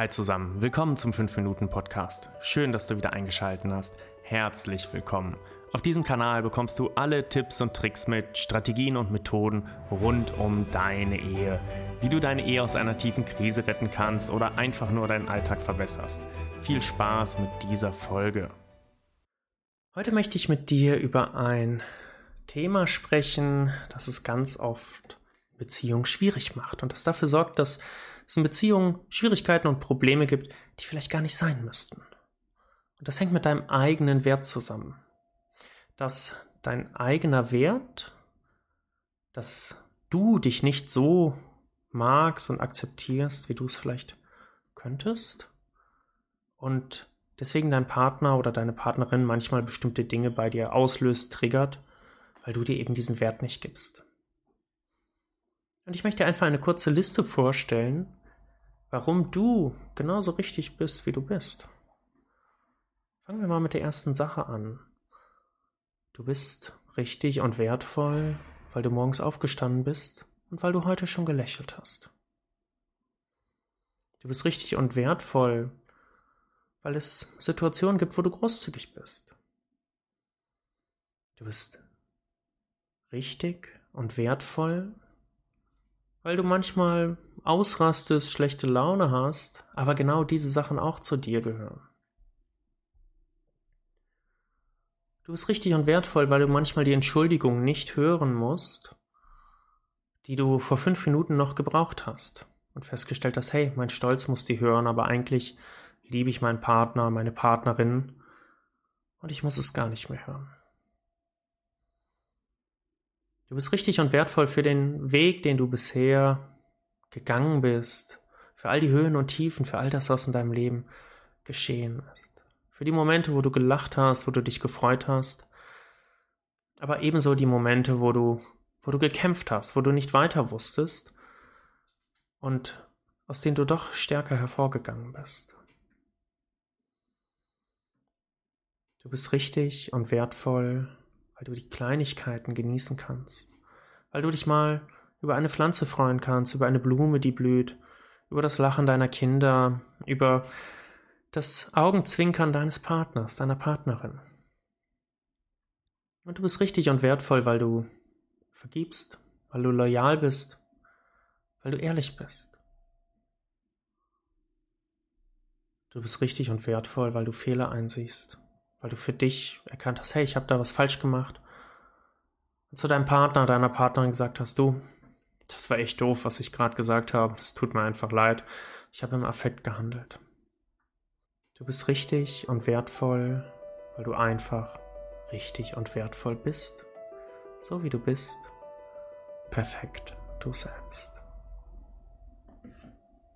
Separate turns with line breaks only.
Hi zusammen, willkommen zum 5-Minuten-Podcast. Schön, dass du wieder eingeschaltet hast. Herzlich willkommen. Auf diesem Kanal bekommst du alle Tipps und Tricks mit, Strategien und Methoden rund um deine Ehe. Wie du deine Ehe aus einer tiefen Krise retten kannst oder einfach nur deinen Alltag verbesserst. Viel Spaß mit dieser Folge. Heute möchte ich mit dir über ein Thema sprechen, das es ganz oft Beziehung schwierig macht und das dafür sorgt, dass es in Beziehungen Schwierigkeiten und Probleme gibt, die vielleicht gar nicht sein müssten. Und das hängt mit deinem eigenen Wert zusammen. Dass dein eigener Wert, dass du dich nicht so magst und akzeptierst, wie du es vielleicht könntest. Und deswegen dein Partner oder deine Partnerin manchmal bestimmte Dinge bei dir auslöst, triggert, weil du dir eben diesen Wert nicht gibst. Und ich möchte einfach eine kurze Liste vorstellen, warum du genauso richtig bist, wie du bist. Fangen wir mal mit der ersten Sache an. Du bist richtig und wertvoll, weil du morgens aufgestanden bist und weil du heute schon gelächelt hast. Du bist richtig und wertvoll, weil es Situationen gibt, wo du großzügig bist. Du bist richtig und wertvoll, weil du manchmal ausrastest, schlechte Laune hast, aber genau diese Sachen auch zu dir gehören. Du bist richtig und wertvoll, weil du manchmal die Entschuldigung nicht hören musst, die du vor fünf Minuten noch gebraucht hast und festgestellt hast, hey, mein Stolz muss die hören, aber eigentlich liebe ich meinen Partner, meine Partnerin und ich muss es gar nicht mehr hören. Du bist richtig und wertvoll für den Weg, den du bisher gegangen bist, für all die Höhen und Tiefen, für all das, was in deinem Leben geschehen ist. Für die Momente, wo du gelacht hast, wo du dich gefreut hast, aber ebenso die Momente, wo du, wo du gekämpft hast, wo du nicht weiter wusstest und aus denen du doch stärker hervorgegangen bist. Du bist richtig und wertvoll weil du die Kleinigkeiten genießen kannst, weil du dich mal über eine Pflanze freuen kannst, über eine Blume, die blüht, über das Lachen deiner Kinder, über das Augenzwinkern deines Partners, deiner Partnerin. Und du bist richtig und wertvoll, weil du vergibst, weil du loyal bist, weil du ehrlich bist. Du bist richtig und wertvoll, weil du Fehler einsiehst, weil du für dich erkannt hast, hey, ich habe da was falsch gemacht. Und zu deinem Partner, deiner Partnerin gesagt hast, du, das war echt doof, was ich gerade gesagt habe. Es tut mir einfach leid. Ich habe im Affekt gehandelt. Du bist richtig und wertvoll, weil du einfach richtig und wertvoll bist. So wie du bist. Perfekt, du selbst.